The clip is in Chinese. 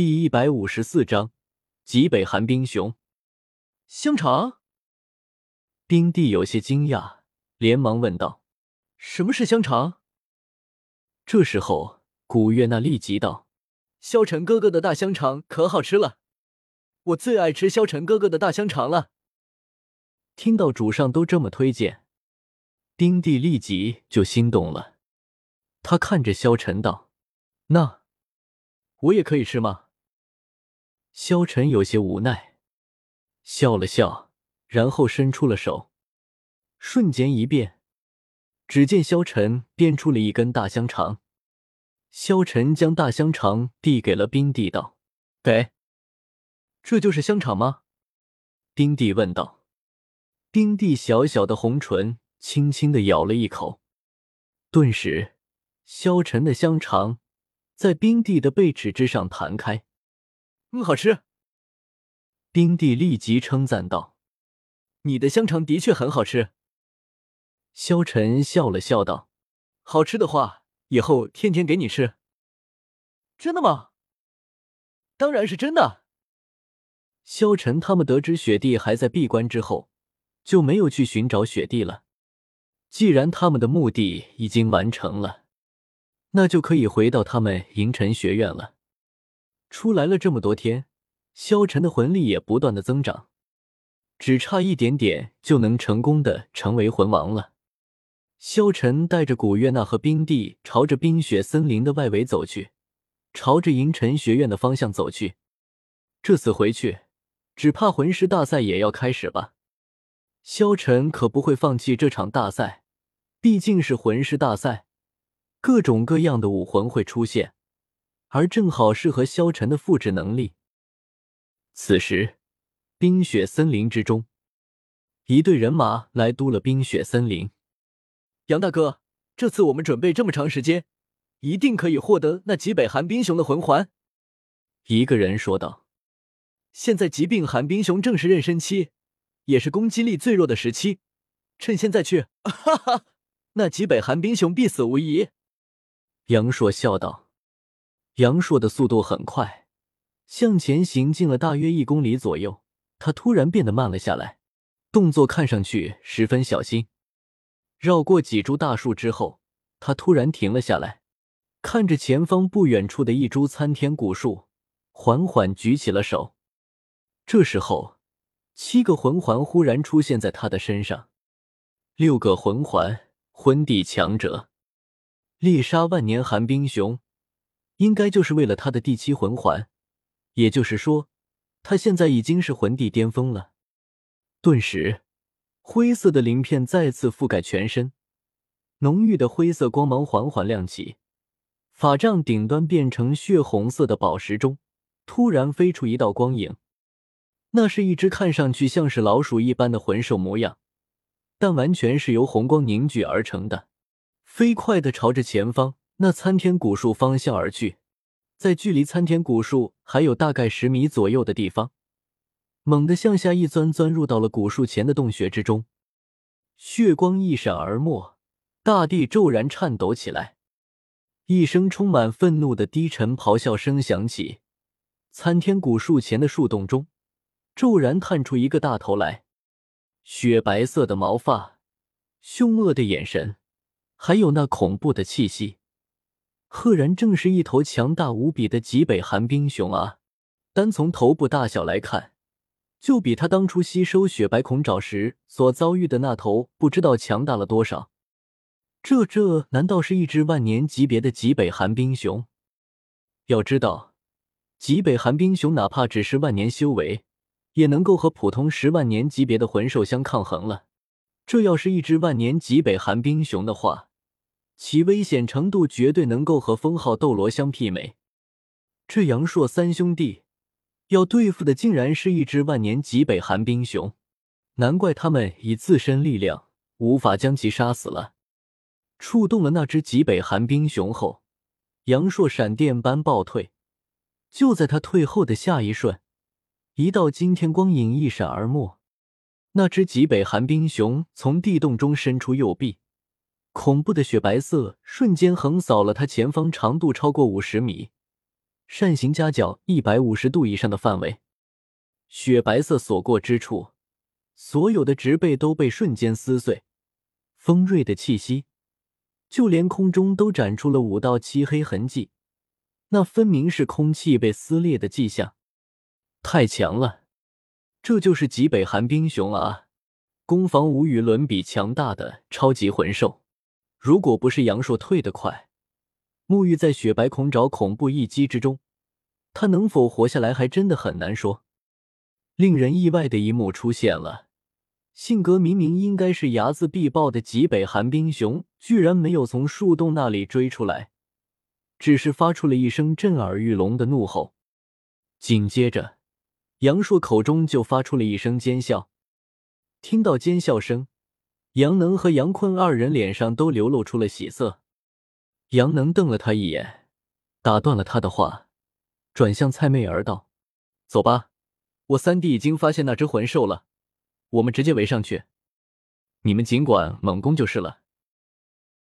第一百五十四章极北寒冰熊。香肠？冰帝有些惊讶，连忙问道：“什么是香肠？”这时候，古月娜立即道：“萧晨哥哥的大香肠可好吃了，我最爱吃萧晨哥哥的大香肠了。”听到主上都这么推荐，冰帝立即就心动了。他看着萧晨道：“那我也可以吃吗？”萧晨有些无奈，笑了笑，然后伸出了手，瞬间一变，只见萧晨变出了一根大香肠。萧晨将大香肠递给了冰帝，道：“给，这就是香肠吗？”冰帝问道。冰帝小小的红唇轻轻的咬了一口，顿时，萧晨的香肠在冰帝的背齿之上弹开。嗯，好吃。冰帝立即称赞道：“你的香肠的确很好吃。”萧晨笑了笑道：“好吃的话，以后天天给你吃。”真的吗？当然是真的。萧晨他们得知雪帝还在闭关之后，就没有去寻找雪帝了。既然他们的目的已经完成了，那就可以回到他们银尘学院了。出来了这么多天，萧晨的魂力也不断的增长，只差一点点就能成功的成为魂王了。萧晨带着古月娜和冰帝朝着冰雪森林的外围走去，朝着银尘学院的方向走去。这次回去，只怕魂师大赛也要开始吧？萧晨可不会放弃这场大赛，毕竟是魂师大赛，各种各样的武魂会出现。而正好适合萧晨的复制能力。此时，冰雪森林之中，一队人马来都了冰雪森林。杨大哥，这次我们准备这么长时间，一定可以获得那极北寒冰熊的魂环。一个人说道：“现在极病寒冰熊正是妊娠期，也是攻击力最弱的时期，趁现在去，哈哈，那极北寒冰熊必死无疑。”杨硕笑道。杨硕的速度很快，向前行进了大约一公里左右，他突然变得慢了下来，动作看上去十分小心。绕过几株大树之后，他突然停了下来，看着前方不远处的一株参天古树，缓缓举起了手。这时候，七个魂环忽然出现在他的身上，六个魂环，魂帝强者，猎杀万年寒冰熊。应该就是为了他的第七魂环，也就是说，他现在已经是魂帝巅峰了。顿时，灰色的鳞片再次覆盖全身，浓郁的灰色光芒缓缓亮起，法杖顶端变成血红色的宝石中，突然飞出一道光影，那是一只看上去像是老鼠一般的魂兽模样，但完全是由红光凝聚而成的，飞快的朝着前方。那参天古树方向而去，在距离参天古树还有大概十米左右的地方，猛地向下一钻，钻入到了古树前的洞穴之中。血光一闪而没，大地骤然颤抖起来，一声充满愤怒的低沉咆哮声响起。参天古树前的树洞中，骤然探出一个大头来，雪白色的毛发，凶恶的眼神，还有那恐怖的气息。赫然正是一头强大无比的极北寒冰熊啊！单从头部大小来看，就比他当初吸收雪白孔爪时所遭遇的那头不知道强大了多少。这这难道是一只万年级别的极北寒冰熊？要知道，极北寒冰熊哪怕只是万年修为，也能够和普通十万年级别的魂兽相抗衡了。这要是一只万年极北寒冰熊的话，其危险程度绝对能够和封号斗罗相媲美。这阳朔三兄弟要对付的竟然是一只万年极北寒冰熊，难怪他们以自身力量无法将其杀死了。触动了那只极北寒冰熊后，阳朔闪电般暴退。就在他退后的下一瞬，一道惊天光影一闪而没，那只极北寒冰熊从地洞中伸出右臂。恐怖的雪白色瞬间横扫了他前方，长度超过五十米，扇形夹角一百五十度以上的范围，雪白色所过之处，所有的植被都被瞬间撕碎，锋锐的气息，就连空中都展出了五道漆黑痕迹，那分明是空气被撕裂的迹象。太强了，这就是极北寒冰熊啊！攻防无与伦比强大的超级魂兽。如果不是杨硕退得快，沐浴在雪白恐爪恐怖一击之中，他能否活下来还真的很难说。令人意外的一幕出现了：性格明明应该是睚眦必报的极北寒冰熊，居然没有从树洞那里追出来，只是发出了一声震耳欲聋的怒吼。紧接着，杨硕口中就发出了一声尖笑。听到尖笑声。杨能和杨坤二人脸上都流露出了喜色。杨能瞪了他一眼，打断了他的话，转向蔡媚儿道：“走吧，我三弟已经发现那只魂兽了，我们直接围上去，你们尽管猛攻就是了。”